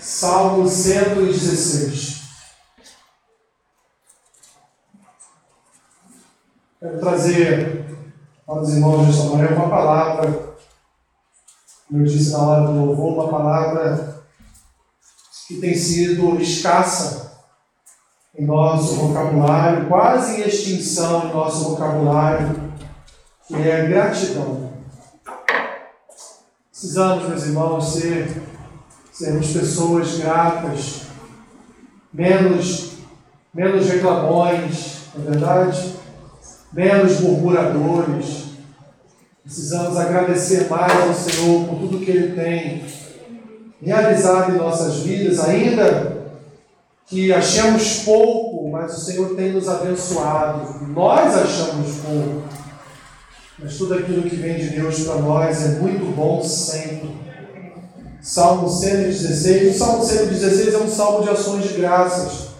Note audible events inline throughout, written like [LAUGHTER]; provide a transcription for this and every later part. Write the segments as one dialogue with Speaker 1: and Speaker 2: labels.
Speaker 1: Salmo 116. Quero trazer para os irmãos desta manhã uma palavra, como eu disse na hora do louvor, uma palavra que tem sido escassa em nosso vocabulário, quase em extinção em nosso vocabulário, que é gratidão. Precisamos, meus irmãos, ser, sermos pessoas gratas, menos, menos reclamões, não é verdade? Menos murmuradores. Precisamos agradecer mais ao Senhor por tudo que Ele tem realizado em nossas vidas, ainda que achemos pouco, mas o Senhor tem nos abençoado. Nós achamos pouco mas tudo aquilo que vem de Deus para nós é muito bom sempre. Salmo 116. O Salmo 116 é um salmo de ações de graças.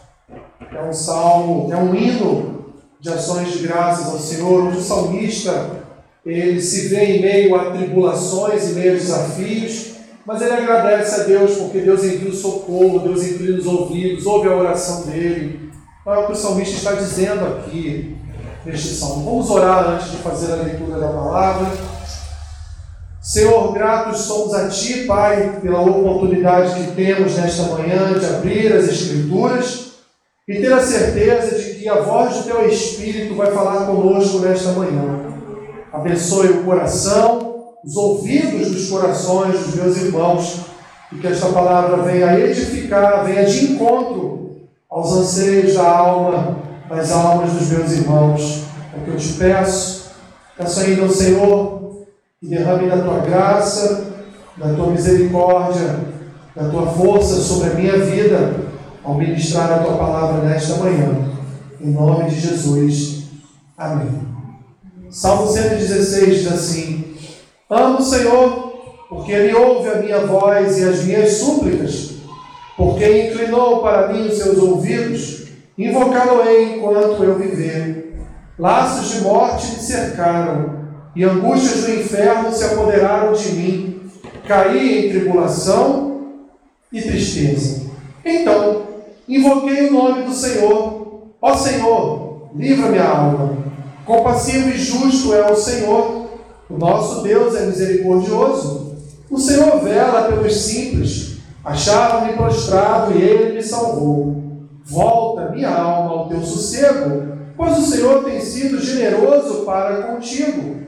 Speaker 1: É um salmo, é um hino de ações de graças ao Senhor, onde o salmista ele se vê em meio a tribulações e meio a desafios, mas ele agradece a Deus porque Deus envia o socorro, Deus inclina os ouvidos, ouve a oração dele. É o que o salmista está dizendo aqui neste salmo. Vamos orar antes de fazer a leitura da palavra. Senhor, gratos somos a Ti, Pai, pela oportunidade que temos nesta manhã de abrir as Escrituras e ter a certeza de que a voz do Teu Espírito vai falar conosco nesta manhã. Abençoe o coração, os ouvidos dos corações dos meus irmãos e que esta palavra venha edificar, venha de encontro aos anseios da alma as almas dos meus irmãos. É o que eu te peço. Peço ainda ao Senhor que derrame da tua graça, da tua misericórdia, da tua força sobre a minha vida ao ministrar a tua palavra nesta manhã. Em nome de Jesus. Amém. Salmo 116 diz assim: Amo o Senhor, porque Ele ouve a minha voz e as minhas súplicas, porque inclinou para mim os seus ouvidos Invocá-lo-ei enquanto eu viver. Laços de morte me cercaram, e angústias do inferno se apoderaram de mim. Caí em tribulação e tristeza. Então, invoquei o nome do Senhor. Ó Senhor, livra minha alma. Compassivo e justo é o Senhor. O nosso Deus é misericordioso. O Senhor vela pelos simples. Achava-me prostrado e ele me salvou. Volta, minha alma, ao teu sossego, pois o Senhor tem sido generoso para contigo.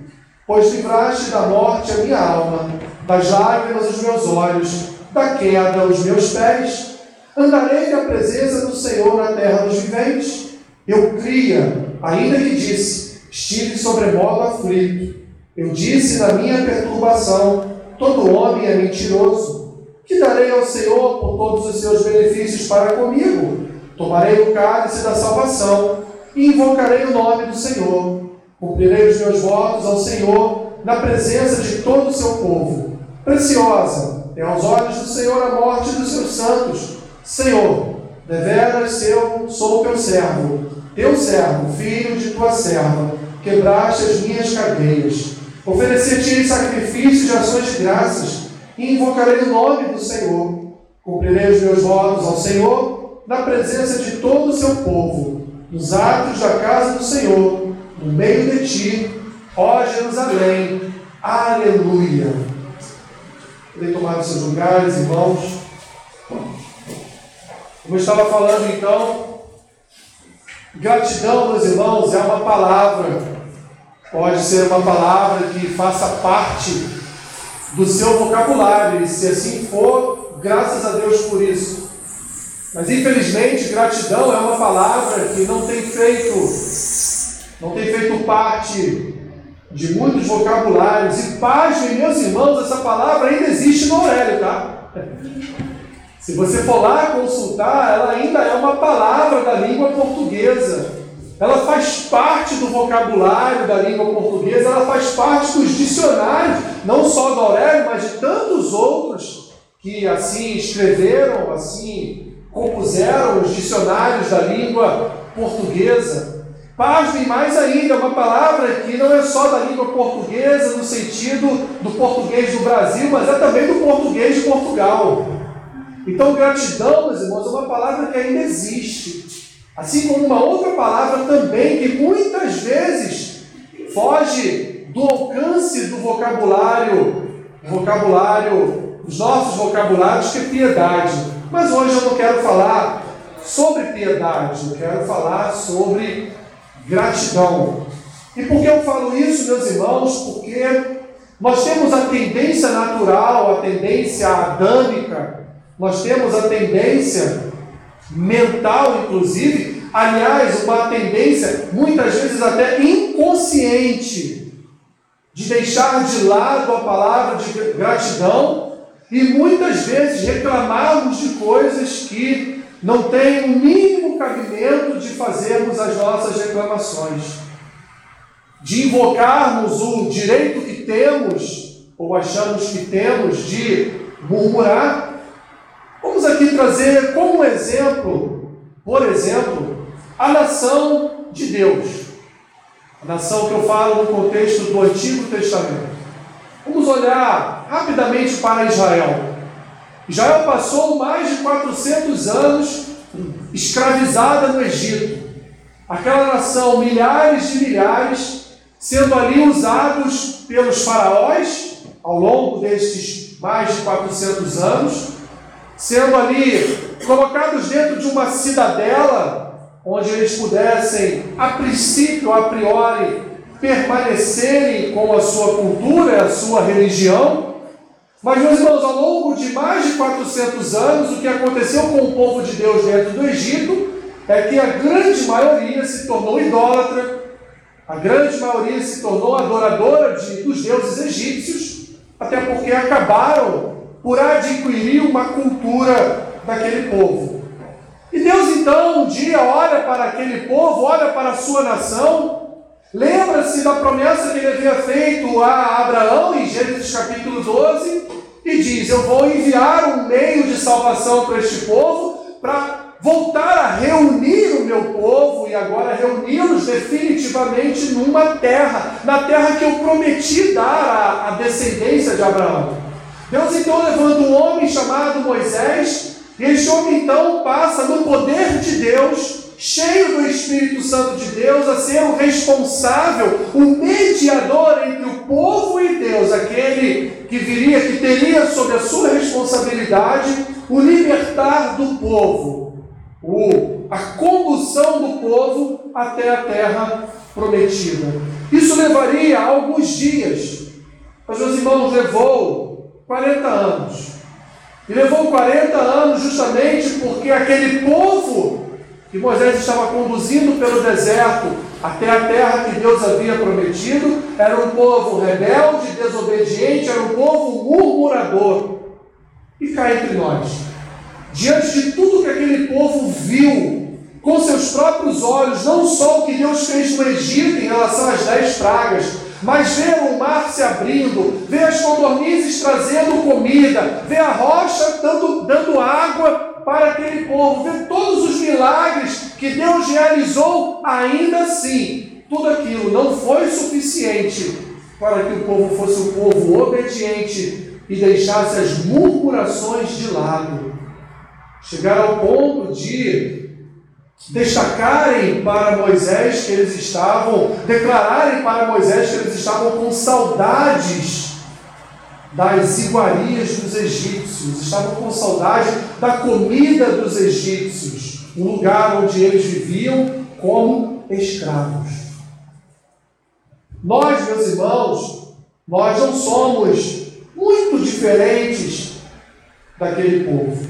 Speaker 1: Pois livraste da morte a minha alma, das lágrimas os meus olhos, da queda os meus pés. Andarei na presença do Senhor na terra dos viventes. Eu cria, ainda que disse, estive sobremodo aflito. Eu disse na minha perturbação: todo homem é mentiroso. Que darei ao Senhor por todos os seus benefícios para comigo? Tomarei o cálice da salvação e invocarei o nome do Senhor. Cumprirei os meus votos ao Senhor na presença de todo o seu povo. Preciosa é aos olhos do Senhor a morte dos seus santos. Senhor, deveras eu sou teu servo, teu servo, filho de tua serva, quebraste as minhas cadeias. Oferecer-te sacrifício de ações de graças e invocarei o nome do Senhor. Cumprirei os meus votos ao Senhor na presença de todo o seu povo, nos atos da casa do Senhor, no meio de ti, ó Jerusalém. Aleluia. Podem tomar seus lugares, irmãos. Como eu estava falando então, gratidão, meus irmãos, é uma palavra. Pode ser uma palavra que faça parte do seu vocabulário, e se assim for, graças a Deus por isso. Mas infelizmente, gratidão é uma palavra que não tem feito, não tem feito parte de muitos vocabulários. E pasmem, meus irmãos, essa palavra ainda existe no Aurélio, tá? [LAUGHS] Se você for lá consultar, ela ainda é uma palavra da língua portuguesa. Ela faz parte do vocabulário da língua portuguesa, ela faz parte dos dicionários, não só do Aurélio, mas de tantos outros que assim escreveram, assim compuseram os dicionários da língua portuguesa. Pasmem mais ainda, uma palavra que não é só da língua portuguesa no sentido do português do Brasil, mas é também do português de Portugal. Então, gratidão, meus irmãos, é uma palavra que ainda existe. Assim como uma outra palavra também, que muitas vezes foge do alcance do vocabulário, vocabulário, dos nossos vocabulários, que é piedade. Mas hoje eu não quero falar sobre piedade, eu quero falar sobre gratidão. E por que eu falo isso, meus irmãos? Porque nós temos a tendência natural, a tendência adâmica, nós temos a tendência mental, inclusive, aliás, uma tendência muitas vezes até inconsciente de deixar de lado a palavra de gratidão e muitas vezes reclamarmos de coisas que não têm o mínimo cabimento de fazermos as nossas reclamações de invocarmos o direito que temos, ou achamos que temos, de murmurar. Vamos aqui trazer como exemplo, por exemplo, a nação de Deus. A nação que eu falo no contexto do Antigo Testamento. Vamos olhar rapidamente para Israel. Israel passou mais de 400 anos escravizada no Egito. Aquela nação, milhares de milhares, sendo ali usados pelos faraós ao longo destes mais de 400 anos, sendo ali colocados dentro de uma cidadela, onde eles pudessem, a princípio, a priori, permanecerem com a sua cultura, a sua religião. Mas, meus irmãos, ao longo de mais de 400 anos, o que aconteceu com o povo de Deus dentro do Egito é que a grande maioria se tornou idólatra, a grande maioria se tornou adoradora de, dos deuses egípcios, até porque acabaram por adquirir uma cultura daquele povo. E Deus então um dia olha para aquele povo, olha para a sua nação, lembra-se da promessa que ele havia feito a Abraão em Gênesis capítulo 12 e diz: Eu vou enviar um meio de salvação para este povo para voltar a reunir o meu povo e agora reuni-los definitivamente numa terra, na terra que eu prometi dar à, à descendência de Abraão. Deus então levanta um homem chamado Moisés, e este homem então passa no poder de Deus, cheio do Espírito Santo de Deus, a ser o responsável, o mediador entre o povo e Deus, aquele que viria, que teria sob a sua responsabilidade o libertar do povo o, a condução do povo até a terra prometida. Isso levaria alguns dias, mas meus irmãos, levou 40 anos. E levou 40 anos justamente porque aquele povo que Moisés estava conduzindo pelo deserto até a terra que Deus havia prometido era um povo rebelde, desobediente, era um povo murmurador. E cá entre nós, diante de tudo que aquele povo viu com seus próprios olhos, não só o que Deus fez no Egito em relação às dez pragas, mas ver o mar se abrindo, ver as codornizes trazendo comida, ver a rocha dando, dando água para aquele povo, ver todos os milagres que Deus realizou, ainda assim, tudo aquilo não foi suficiente para que o povo fosse um povo obediente e deixasse as murmurações de lado. Chegaram ao ponto de destacarem para Moisés que eles estavam, declararem para Moisés que eles estavam com saudades das iguarias dos egípcios, estavam com saudade da comida dos egípcios, um lugar onde eles viviam como escravos. Nós, meus irmãos, nós não somos muito diferentes daquele povo.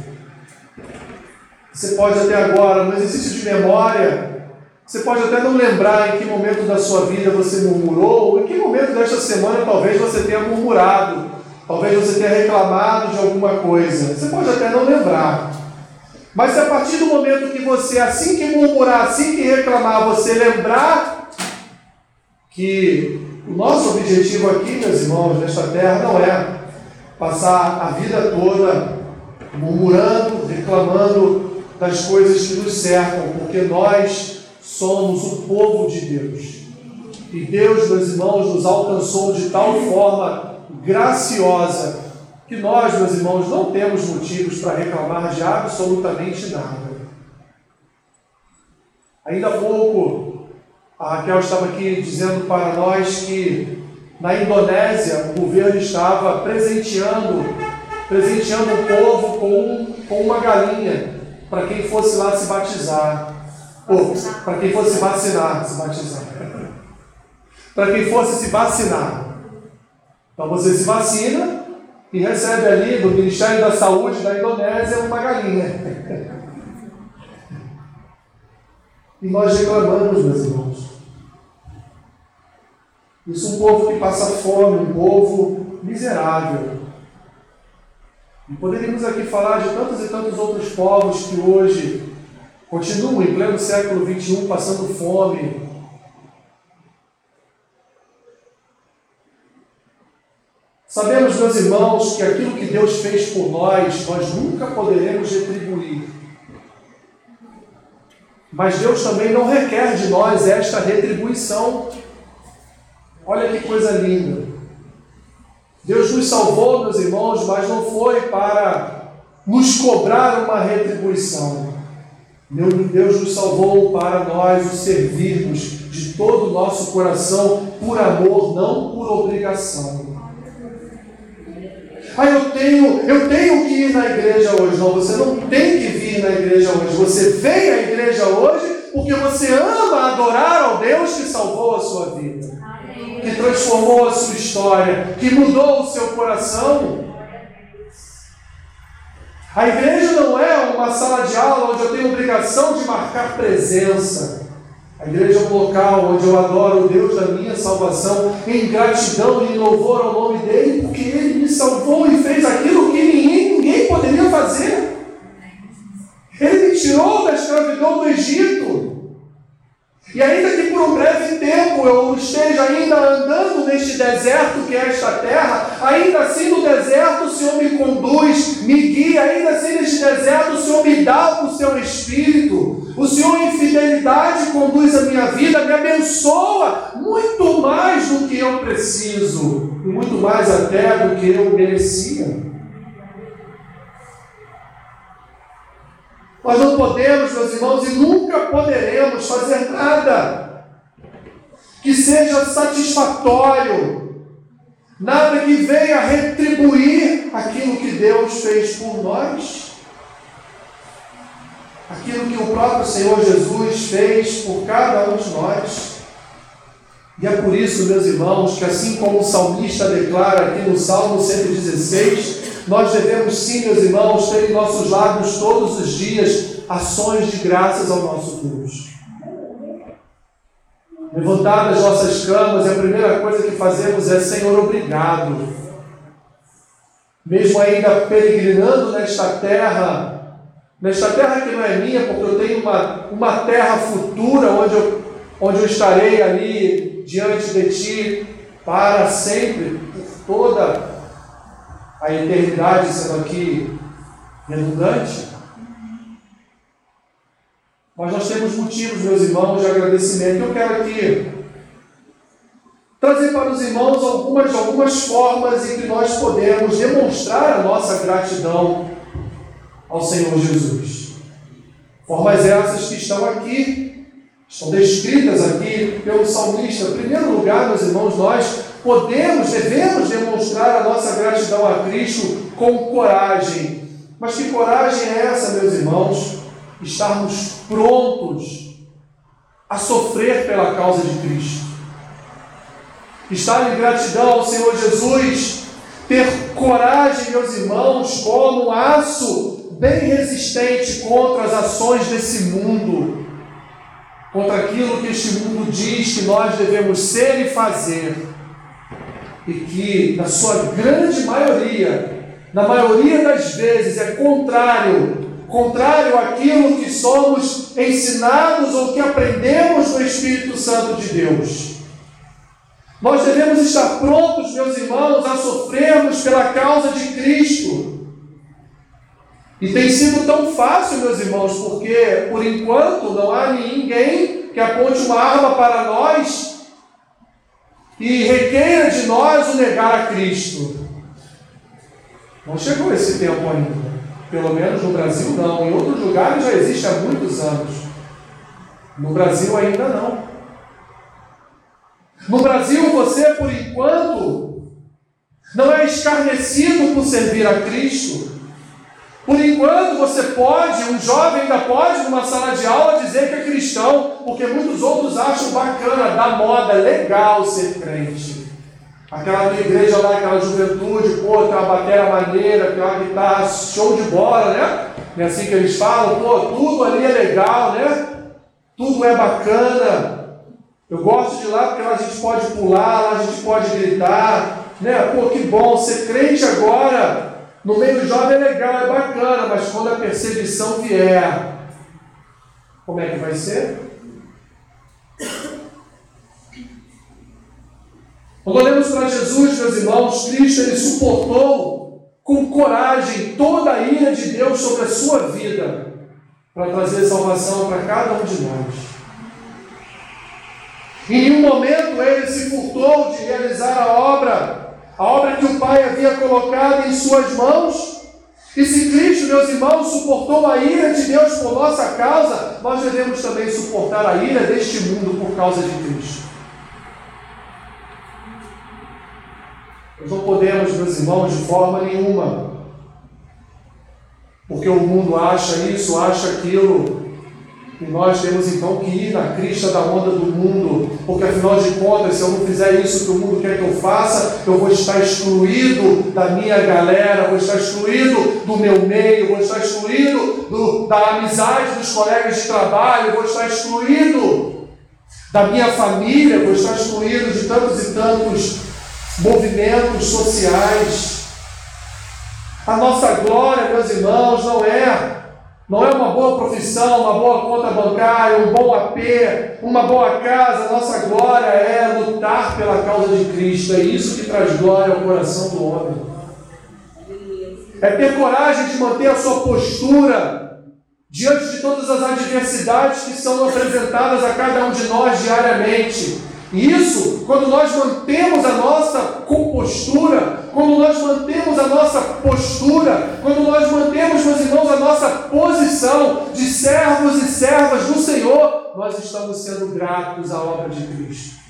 Speaker 1: Você pode até agora, no exercício de memória, você pode até não lembrar em que momento da sua vida você murmurou, ou em que momento desta semana talvez você tenha murmurado, talvez você tenha reclamado de alguma coisa. Você pode até não lembrar. Mas se a partir do momento que você, assim que murmurar, assim que reclamar, você lembrar que o nosso objetivo aqui, meus irmãos, nesta terra, não é passar a vida toda murmurando, reclamando, das coisas que nos cercam, porque nós somos o povo de Deus. E Deus, meus irmãos, nos alcançou de tal forma graciosa que nós, meus irmãos, não temos motivos para reclamar de absolutamente nada. Ainda há pouco, a Raquel estava aqui dizendo para nós que na Indonésia o governo estava presenteando, presenteando o povo com, com uma galinha para quem fosse lá se batizar. Para quem fosse vacinar, se batizar. [LAUGHS] para quem fosse se vacinar. Então você se vacina e recebe ali do Ministério da Saúde da Indonésia uma galinha. E nós reclamamos, meus irmãos. Isso é um povo que passa fome, um povo miserável. E poderíamos aqui falar de tantos e tantos outros povos que hoje continuam em pleno século XXI passando fome. Sabemos, meus irmãos, que aquilo que Deus fez por nós, nós nunca poderemos retribuir. Mas Deus também não requer de nós esta retribuição. Olha que coisa linda. Deus nos salvou, meus irmãos, mas não foi para nos cobrar uma retribuição. Deus nos salvou para nós o servirmos de todo o nosso coração por amor, não por obrigação. Ah, eu tenho, eu tenho que ir na igreja hoje. Não, você não tem que vir na igreja hoje. Você vem à igreja hoje porque você ama adorar ao Deus que salvou a sua vida, que transformou a sua história, que mudou o seu coração. A igreja não é uma sala de aula onde eu tenho obrigação de marcar presença. A igreja é um local onde eu adoro o Deus da minha salvação em gratidão e louvor ao nome dele, porque ele me salvou e fez aquilo que ninguém, ninguém poderia fazer. Ele me tirou da escravidão do Egito. E ainda que por um breve tempo eu esteja ainda andando neste deserto que é esta terra, ainda assim no deserto o Senhor me conduz, me guia, ainda assim neste deserto o Senhor me dá o seu Espírito. O Senhor em fidelidade conduz a minha vida, me abençoa muito mais do que eu preciso, e muito mais até do que eu merecia. Nós não podemos, meus irmãos, e nunca poderemos fazer nada que seja satisfatório, nada que venha retribuir aquilo que Deus fez por nós, aquilo que o próprio Senhor Jesus fez por cada um de nós. E é por isso, meus irmãos, que assim como o salmista declara aqui no Salmo 116, nós devemos sim, meus irmãos, ter em nossos lábios todos os dias ações de graças ao nosso Deus. Levantar das nossas camas, a primeira coisa que fazemos é: Senhor, obrigado. Mesmo ainda peregrinando nesta terra, nesta terra que não é minha, porque eu tenho uma, uma terra futura onde eu, onde eu estarei ali diante de Ti para sempre, por toda a eternidade sendo aqui redundante. Mas nós temos motivos, meus irmãos, de agradecimento. Eu quero aqui trazer para os irmãos algumas, algumas formas em que nós podemos demonstrar a nossa gratidão ao Senhor Jesus. Formas essas que estão aqui, estão descritas aqui pelo salmista. Em primeiro lugar, meus irmãos, nós podemos, devemos demonstrar a nossa gratidão a Cristo com coragem. Mas que coragem é essa, meus irmãos? Estarmos prontos a sofrer pela causa de Cristo. Estar em gratidão ao Senhor Jesus, ter coragem, meus irmãos, como um aço bem resistente contra as ações desse mundo, contra aquilo que este mundo diz que nós devemos ser e fazer e que, na sua grande maioria, na maioria das vezes, é contrário, contrário àquilo que somos ensinados ou que aprendemos no Espírito Santo de Deus. Nós devemos estar prontos, meus irmãos, a sofrermos pela causa de Cristo. E tem sido tão fácil, meus irmãos, porque por enquanto não há ninguém que aponte uma arma para nós e requeira de nós o negar a Cristo. Não chegou esse tempo ainda. Pelo menos no Brasil não. Em outros lugares já existe há muitos anos. No Brasil ainda não. No Brasil, você, por enquanto, não é escarnecido por servir a Cristo. Por enquanto, você pode, um jovem ainda pode, numa sala de aula, dizer que é cristão, porque muitos outros acham bacana, da moda, legal ser crente. Aquela tua igreja lá, aquela juventude, pô, tem uma bateria maneira, tem uma guitarra show de bola, né? É assim que eles falam, pô, tudo ali é legal, né? Tudo é bacana. Eu gosto de lá porque lá a gente pode pular, lá a gente pode gritar, né? Pô, que bom, ser crente agora no meio jovem é legal, é bacana, mas quando a perseguição vier, como é que vai ser? Quando olhamos para Jesus, meus irmãos, Cristo ele suportou com coragem toda a ira de Deus sobre a sua vida para trazer salvação para cada um de nós. Em nenhum momento ele se furtou de realizar a obra, a obra que o Pai havia colocado em suas mãos. E se Cristo, meus irmãos, suportou a ira de Deus por nossa causa, nós devemos também suportar a ira deste mundo por causa de Cristo. Nós não podemos, meus irmãos, de forma nenhuma, porque o mundo acha isso, acha aquilo, e nós temos então que ir na crista da onda do mundo, porque afinal de contas, se eu não fizer isso que o mundo quer que eu faça, eu vou estar excluído da minha galera, vou estar excluído do meu meio, vou estar excluído do, da amizade dos colegas de trabalho, vou estar excluído da minha família, vou estar excluído de tantos e tantos movimentos sociais. A nossa glória, meus irmãos, não é não é uma boa profissão, uma boa conta bancária, um bom AP, uma boa casa. Nossa glória é lutar pela causa de Cristo. É isso que traz glória ao coração do homem. É ter coragem de manter a sua postura diante de todas as adversidades que são apresentadas a cada um de nós diariamente. Isso, quando nós mantemos a nossa compostura, quando nós mantemos a nossa postura, quando nós mantemos, meus irmãos, a nossa posição de servos e servas do Senhor, nós estamos sendo gratos à obra de Cristo.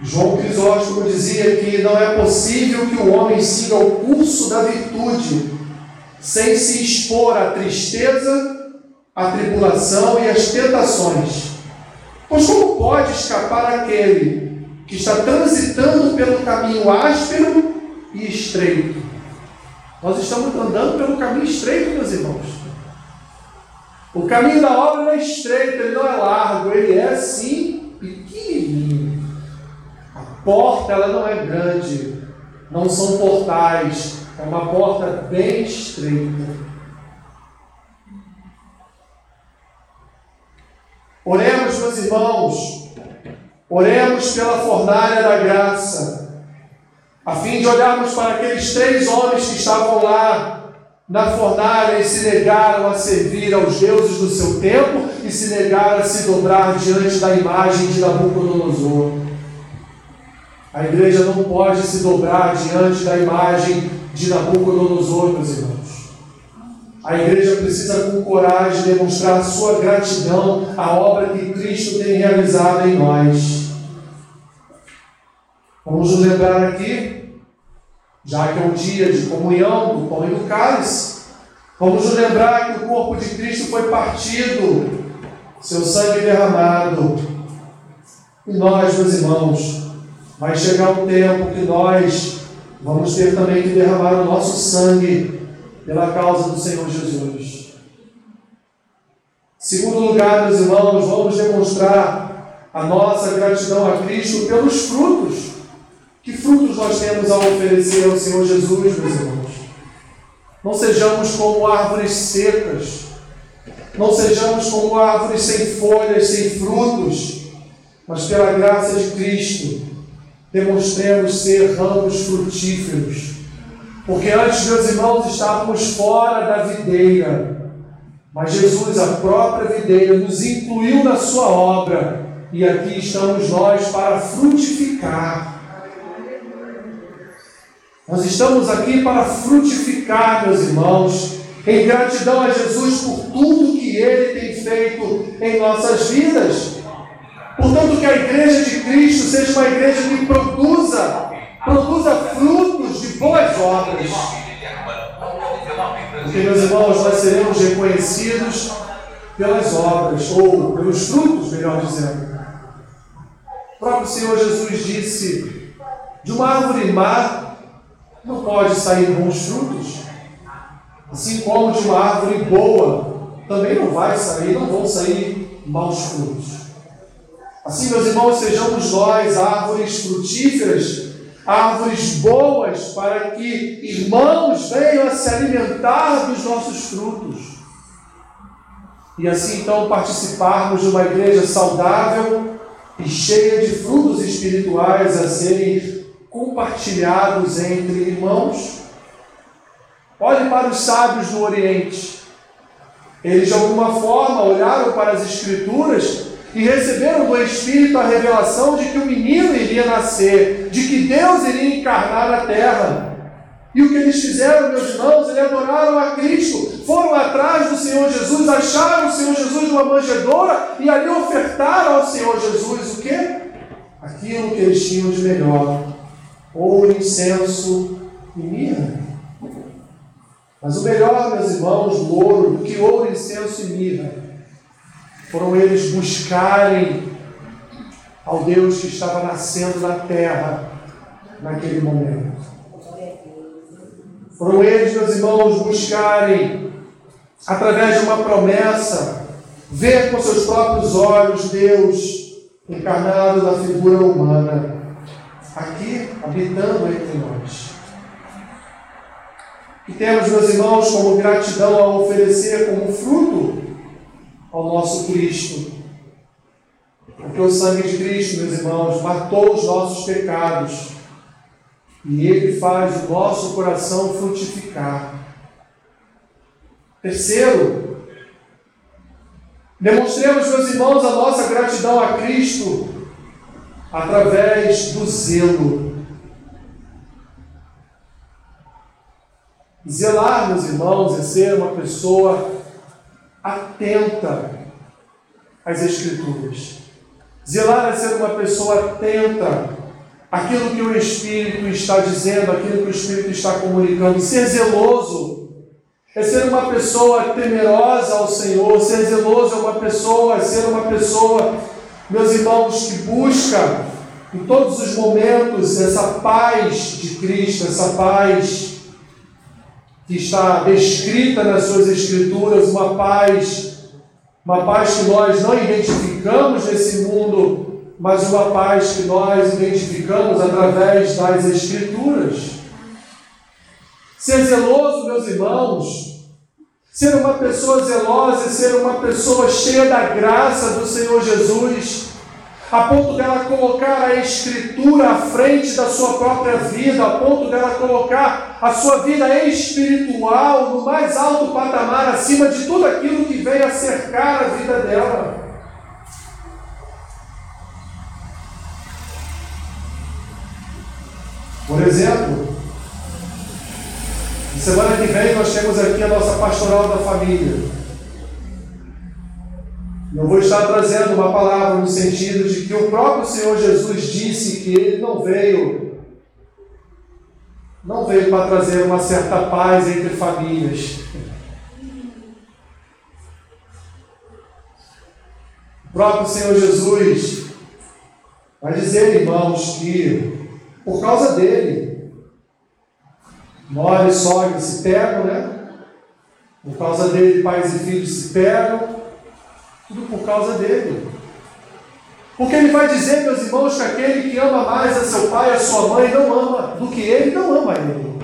Speaker 1: João Crisóstomo dizia que não é possível que o homem siga o curso da virtude sem se expor à tristeza a tribulação e as tentações. Pois como pode escapar aquele que está transitando pelo caminho áspero e estreito? Nós estamos andando pelo caminho estreito, meus irmãos. O caminho da obra não é estreito, ele não é largo, ele é sim pequenininho. A porta ela não é grande, não são portais, é uma porta bem estreita. Oremos, meus irmãos, oremos pela fornalha da graça, a fim de olharmos para aqueles três homens que estavam lá na fornalha e se negaram a servir aos deuses do seu tempo e se negaram a se dobrar diante da imagem de Nabucodonosor. A igreja não pode se dobrar diante da imagem de Nabucodonosor, meus irmãos. A igreja precisa, com coragem, demonstrar sua gratidão à obra que Cristo tem realizado em nós. Vamos nos lembrar aqui, já que é um dia de comunhão do pão e do cálice, vamos nos lembrar que o corpo de Cristo foi partido, seu sangue derramado. E nós, meus irmãos, vai chegar um tempo que nós vamos ter também que derramar o nosso sangue pela causa do Senhor Jesus. Segundo lugar, meus irmãos, vamos demonstrar a nossa gratidão a Cristo pelos frutos. Que frutos nós temos a oferecer ao Senhor Jesus, meus irmãos? Não sejamos como árvores secas, não sejamos como árvores sem folhas, sem frutos, mas pela graça de Cristo, demonstremos ser ramos frutíferos porque antes, meus irmãos, estávamos fora da videira. Mas Jesus, a própria videira, nos incluiu na sua obra e aqui estamos nós para frutificar. Nós estamos aqui para frutificar, meus irmãos, em gratidão a Jesus por tudo que Ele tem feito em nossas vidas. Portanto, que a igreja de Cristo seja uma igreja que produza, produza frutos de boas obras. Porque, meus irmãos, nós seremos reconhecidos pelas obras, ou pelos frutos, melhor dizendo. O próprio Senhor Jesus disse: de uma árvore má não pode sair bons frutos, assim como de uma árvore boa também não vai sair, não vão sair maus frutos. Assim, meus irmãos, sejamos nós árvores frutíferas, árvores boas, para que irmãos venham a se alimentar dos nossos frutos. E assim, então, participarmos de uma igreja saudável e cheia de frutos espirituais a serem compartilhados entre irmãos. Olhe para os sábios do Oriente. Eles, de alguma forma, olharam para as Escrituras e receberam do Espírito a revelação de que o menino iria nascer, de que Deus iria encarnar na terra. E o que eles fizeram, meus irmãos, eles adoraram a Cristo, foram atrás do Senhor Jesus, acharam o Senhor Jesus numa manjedoura e ali ofertaram ao Senhor Jesus o quê? Aquilo que eles tinham de melhor: ouro, incenso e mirra. Mas o melhor, meus irmãos, do ouro, do que ouro, incenso e mirra, foram eles buscarem ao Deus que estava nascendo na terra naquele momento. Foram eles, meus irmãos, buscarem, através de uma promessa, ver com seus próprios olhos Deus encarnado na figura humana, aqui habitando entre nós. E temos, meus irmãos, como gratidão a oferecer como fruto ao nosso Cristo. Porque o sangue de Cristo, meus irmãos, matou os nossos pecados e Ele faz o nosso coração frutificar. Terceiro, demonstremos, meus irmãos, a nossa gratidão a Cristo através do zelo. Zelar, meus irmãos, é ser uma pessoa atenta às Escrituras. Zelar é ser uma pessoa atenta aquilo que o Espírito está dizendo, aquilo que o Espírito está comunicando. Ser zeloso é ser uma pessoa temerosa ao Senhor. Ser zeloso é uma pessoa, é ser uma pessoa, meus irmãos, que busca em todos os momentos essa paz de Cristo, essa paz que está descrita nas suas Escrituras, uma paz, uma paz que nós não identificamos nesse mundo mas uma paz que nós identificamos através das Escrituras. Ser zeloso, meus irmãos, ser uma pessoa zelosa e ser uma pessoa cheia da graça do Senhor Jesus, a ponto dela colocar a Escritura à frente da sua própria vida, a ponto dela colocar a sua vida espiritual no mais alto patamar, acima de tudo aquilo que vem a cercar a vida dela. Por exemplo, semana que vem nós temos aqui a nossa pastoral da família. Eu vou estar trazendo uma palavra no sentido de que o próprio Senhor Jesus disse que ele não veio não veio para trazer uma certa paz entre famílias. O próprio Senhor Jesus vai dizer, irmãos, que por causa dele. Nora e sogra se pegam, né? Por causa dele, pais e filhos se pegam. Tudo por causa dele. Porque ele vai dizer, meus irmãos, que aquele que ama mais a seu pai a sua mãe não ama do que ele, não ama ele.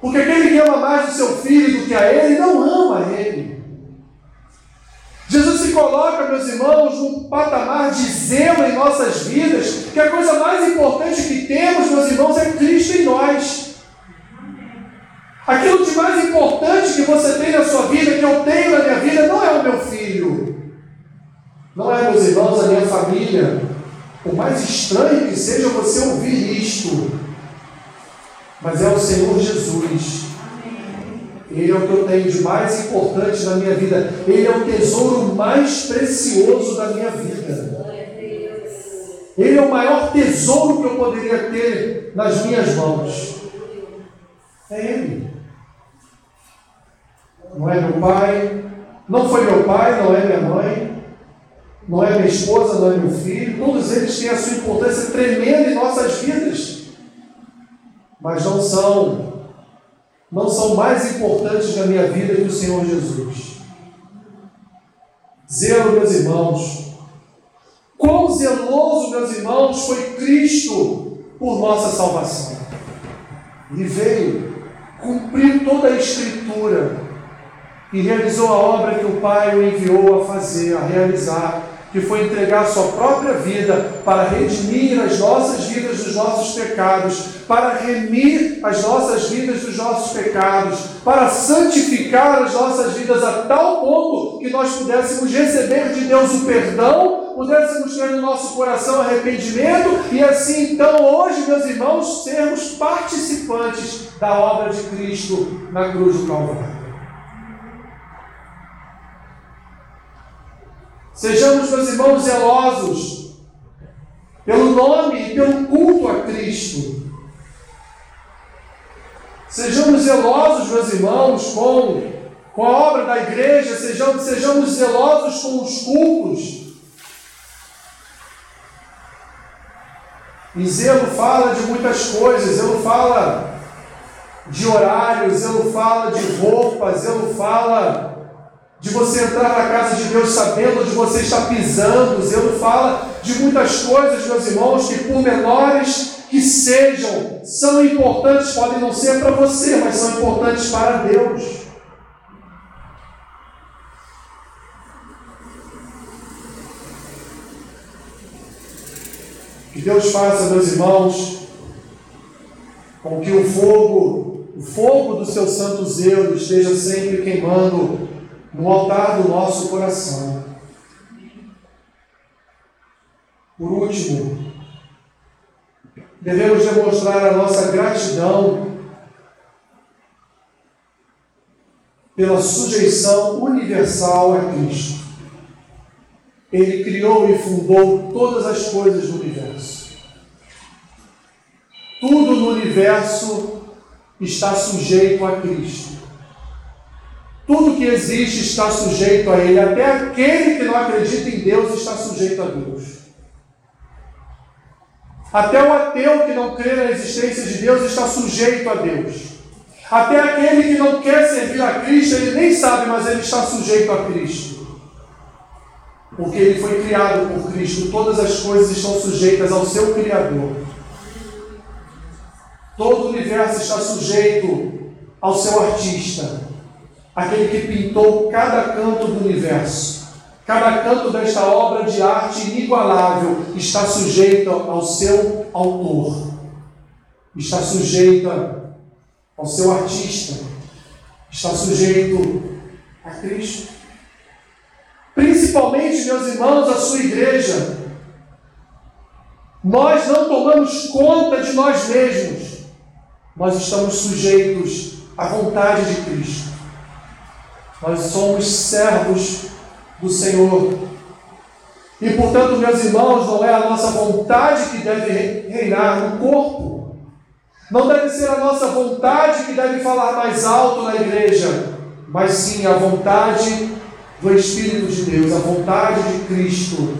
Speaker 1: Porque aquele que ama mais o seu filho do que a ele, não ama ele. Jesus se coloca, meus irmãos, num patamar de zelo em nossas vidas, que a coisa mais importante que temos, meus irmãos, é Cristo em nós. Aquilo de mais importante que você tem na sua vida, que eu tenho na minha vida, não é o meu filho. Não é, meus irmãos, a minha família. Por mais estranho que seja você ouvir isto, mas é o Senhor Jesus. Ele é o que eu tenho de mais importante na minha vida. Ele é o tesouro mais precioso da minha vida. Ele é o maior tesouro que eu poderia ter nas minhas mãos. É Ele. Não é meu pai, não foi meu pai, não é minha mãe, não é minha esposa, não é meu filho. Todos eles têm a sua importância tremenda em nossas vidas. Mas não são, não são mais importantes na minha vida que o Senhor Jesus. Zelo, meus irmãos. Quão zeloso, meus irmãos, foi Cristo por nossa salvação. E veio cumprir toda a Escritura e realizou a obra que o Pai o enviou a fazer, a realizar, que foi entregar sua própria vida para redimir as nossas vidas dos nossos pecados, para remir as nossas vidas dos nossos pecados, para santificar as nossas vidas a tal ponto que nós pudéssemos receber de Deus o perdão, pudéssemos ter no nosso coração arrependimento e assim então hoje, meus irmãos, sermos participantes da obra de Cristo na cruz do Calvário. Sejamos, meus irmãos, zelosos pelo nome e pelo culto a Cristo. Sejamos zelosos, meus irmãos, com, com a obra da igreja, sejamos, sejamos zelosos com os cultos. E zelo fala de muitas coisas, zelo fala de horários, zelo fala de roupas, zelo fala de você entrar na casa de Deus sabendo onde você está pisando. Zelo fala de muitas coisas, meus irmãos, que por menores que sejam, são importantes, podem não ser para você, mas são importantes para Deus. Que Deus faça, meus irmãos, com que o fogo, o fogo do seu santo zelo esteja sempre queimando no altar do nosso coração. Por último, devemos demonstrar a nossa gratidão pela sujeição universal a Cristo. Ele criou e fundou todas as coisas do universo. Tudo no universo está sujeito a Cristo. Tudo que existe está sujeito a Ele. Até aquele que não acredita em Deus está sujeito a Deus. Até o ateu que não crê na existência de Deus está sujeito a Deus. Até aquele que não quer servir a Cristo, ele nem sabe, mas ele está sujeito a Cristo. Porque ele foi criado por Cristo, todas as coisas estão sujeitas ao seu Criador. Todo o universo está sujeito ao seu artista aquele que pintou cada canto do universo. Cada canto desta obra de arte inigualável está sujeito ao seu autor, está sujeito ao seu artista, está sujeito a Cristo. Principalmente, meus irmãos, a sua igreja. Nós não tomamos conta de nós mesmos, nós estamos sujeitos à vontade de Cristo. Nós somos servos do Senhor. E portanto, meus irmãos, não é a nossa vontade que deve reinar no corpo. Não deve ser a nossa vontade que deve falar mais alto na igreja, mas sim a vontade do Espírito de Deus, a vontade de Cristo.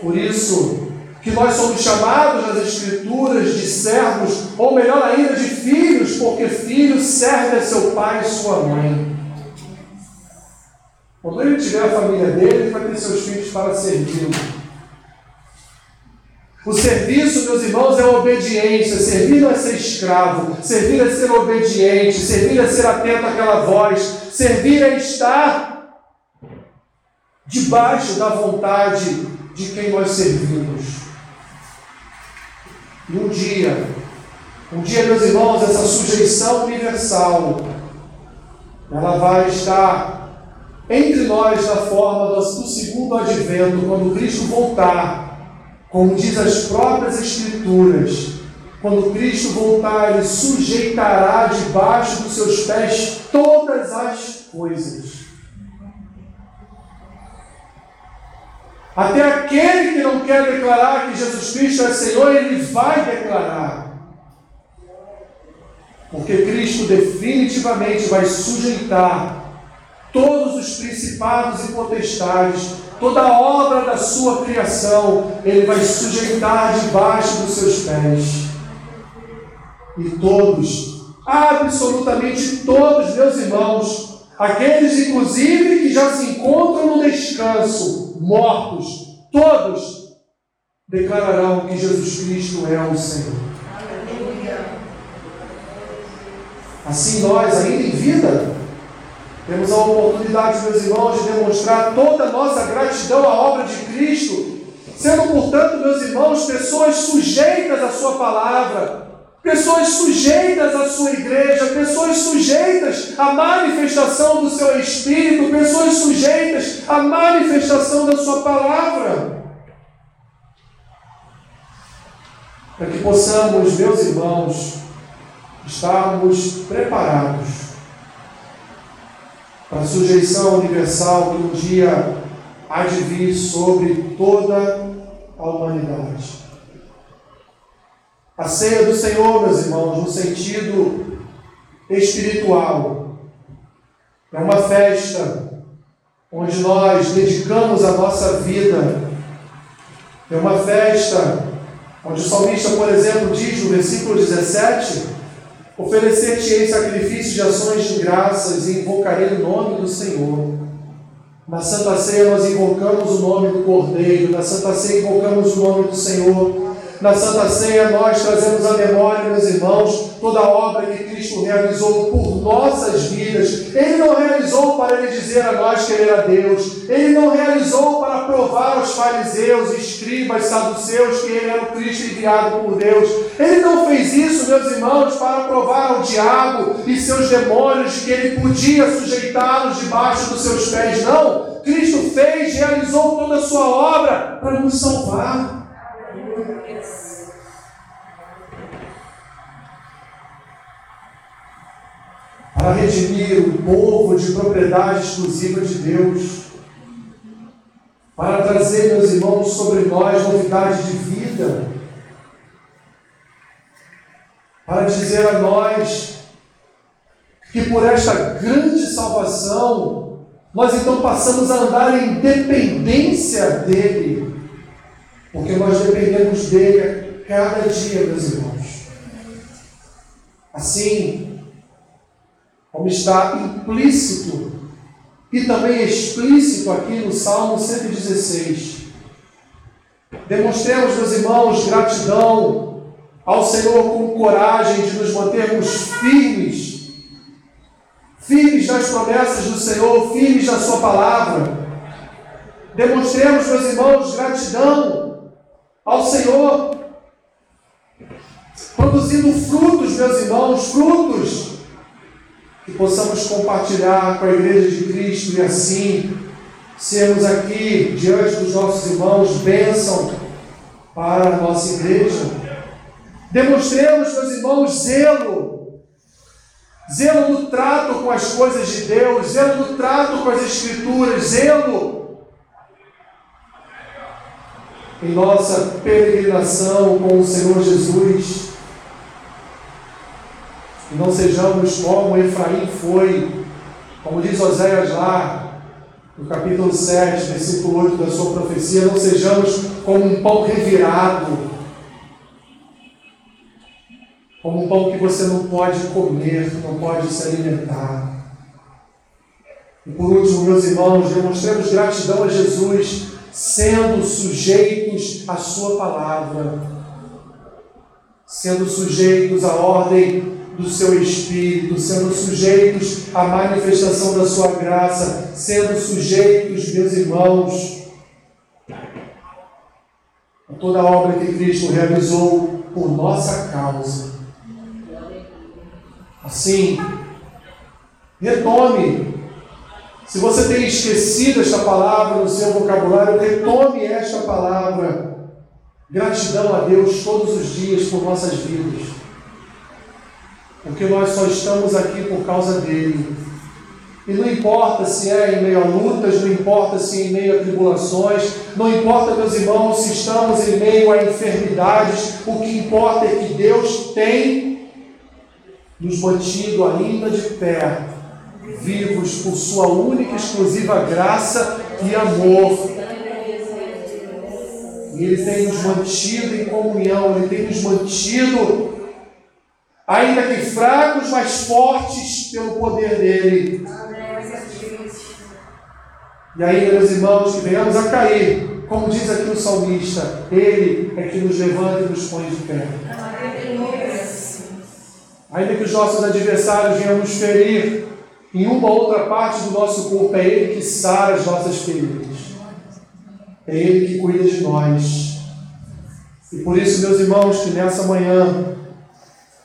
Speaker 1: Por isso, que nós somos chamados nas Escrituras de servos, ou melhor ainda, de filhos, porque filho serve a seu pai e sua mãe. Quando ele tiver a família dele, ele vai ter seus filhos para servi-lo. O serviço, meus irmãos, é obediência. Servir não é ser escravo. Servir é ser obediente. Servir é ser atento àquela voz. Servir é estar debaixo da vontade de quem nós servimos. E um dia, um dia, meus irmãos, essa sujeição universal, ela vai estar entre nós na forma do segundo advento, quando Cristo voltar, como diz as próprias Escrituras, quando Cristo voltar, ele sujeitará debaixo dos seus pés todas as coisas. Até aquele que não quer declarar que Jesus Cristo é Senhor, ele vai declarar. Porque Cristo definitivamente vai sujeitar todos os principados e potestades, toda a obra da sua criação, ele vai sujeitar debaixo dos seus pés. E todos, absolutamente todos, meus irmãos, aqueles inclusive que já se encontram no descanso, mortos, todos declararão que Jesus Cristo é o Senhor. Assim nós, ainda em vida, temos a oportunidade, meus irmãos, de demonstrar toda a nossa gratidão à obra de Cristo, sendo, portanto, meus irmãos, pessoas sujeitas à Sua palavra, pessoas sujeitas à Sua igreja, pessoas sujeitas à manifestação do Seu Espírito, pessoas sujeitas à manifestação da Sua palavra. Para que possamos, meus irmãos, estarmos preparados para a sujeição universal que um dia há de vir sobre toda a humanidade. A ceia do Senhor, meus irmãos, no sentido espiritual, é uma festa onde nós dedicamos a nossa vida. É uma festa onde o salmista, por exemplo, diz no versículo 17: Oferecer-te-ei sacrifício de ações de graças e invocarei o nome do Senhor. Na Santa Ceia nós invocamos o nome do Cordeiro, na Santa Ceia invocamos o nome do Senhor. Na Santa Ceia nós trazemos à memória, meus irmãos, toda a obra que Cristo realizou por nossas vidas. Ele não realizou para ele dizer a nós que ele era Deus. Ele não realizou para provar aos fariseus, escribas, saduceus que ele era o Cristo enviado por Deus. Ele não fez isso, meus irmãos, para provar ao diabo e seus demônios que ele podia sujeitá-los debaixo dos seus pés. Não. Cristo fez, realizou toda a sua obra para nos salvar. Para redimir o povo de propriedade exclusiva de Deus. Para trazer, meus irmãos, sobre nós novidade de vida. Para dizer a nós que por esta grande salvação, nós então passamos a andar em dependência dEle porque nós dependemos dele a cada dia, meus irmãos. Assim, como está implícito e também explícito aqui no Salmo 116. Demonstremos, meus irmãos, gratidão ao Senhor com coragem de nos mantermos firmes, firmes nas promessas do Senhor, firmes na Sua palavra. Demonstremos, meus irmãos, gratidão ao Senhor, produzindo frutos, meus irmãos, frutos que possamos compartilhar com a Igreja de Cristo e assim sermos aqui diante dos nossos irmãos bênção para a nossa igreja. Demonstremos, meus irmãos, zelo, zelo no trato com as coisas de Deus, zelo no trato com as Escrituras, zelo em nossa peregrinação com o Senhor Jesus. E não sejamos como Efraim foi, como diz Oséias lá, no capítulo 7, versículo 8 da sua profecia, não sejamos como um pão revirado, como um pão que você não pode comer, não pode se alimentar. E por último, meus irmãos, demonstremos gratidão a Jesus sendo sujeitos à Sua palavra, sendo sujeitos à ordem do Seu Espírito, sendo sujeitos à manifestação da Sua graça, sendo sujeitos, meus irmãos, a toda a obra que Cristo realizou por nossa causa. Assim, retome Se você tem esquecido esta palavra no seu vocabulário, retome esta palavra. Gratidão a Deus todos os dias por nossas vidas. Porque nós só estamos aqui por causa dele. E não importa se é em meio a lutas, não importa se é em meio a tribulações, não importa, meus irmãos, se estamos em meio a enfermidades, o que importa é que Deus tem nos mantido ainda de pé, vivos por Sua única e exclusiva graça e amor. E Ele tem nos mantido em comunhão, Ele tem nos mantido, ainda que fracos, mas fortes pelo poder dele. E aí, meus irmãos, que venhamos a cair, como diz aqui o salmista, Ele é que nos levanta e nos põe de pé. Ainda que os nossos adversários venham nos ferir em uma ou outra parte do nosso corpo, é Ele que sara as nossas feridas. É Ele que cuida de nós. E por isso, meus irmãos, que nessa manhã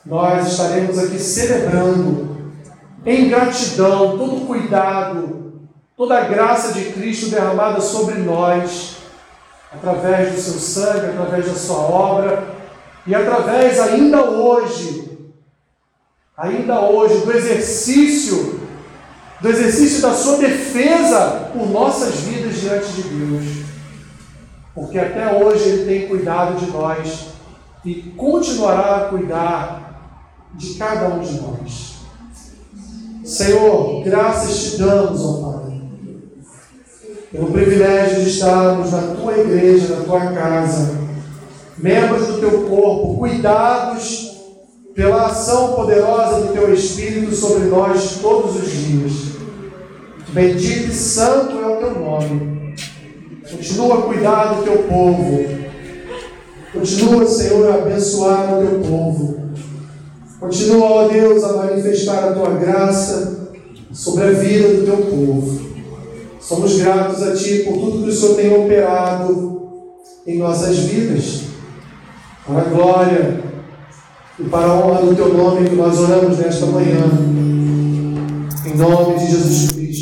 Speaker 1: nós estaremos aqui celebrando em gratidão todo o cuidado toda a graça de Cristo derramada sobre nós, através do seu sangue, através da sua obra, e através ainda hoje, ainda hoje, do exercício, do exercício da sua defesa por nossas vidas diante de Deus. Porque até hoje Ele tem cuidado de nós e continuará a cuidar de cada um de nós. Senhor, graças te damos, ó Pai pelo privilégio de estarmos na tua igreja, na tua casa, membros do teu corpo, cuidados pela ação poderosa do teu Espírito sobre nós todos os. Bendito e santo é o teu nome. Continua a cuidar do teu povo. Continua, Senhor, a abençoar o teu povo. Continua, ó Deus, a manifestar a tua graça sobre a vida do teu povo. Somos gratos a Ti por tudo que o Senhor tem operado em nossas vidas. Para a glória e para a honra do Teu nome que nós oramos nesta manhã. Em nome de Jesus Cristo.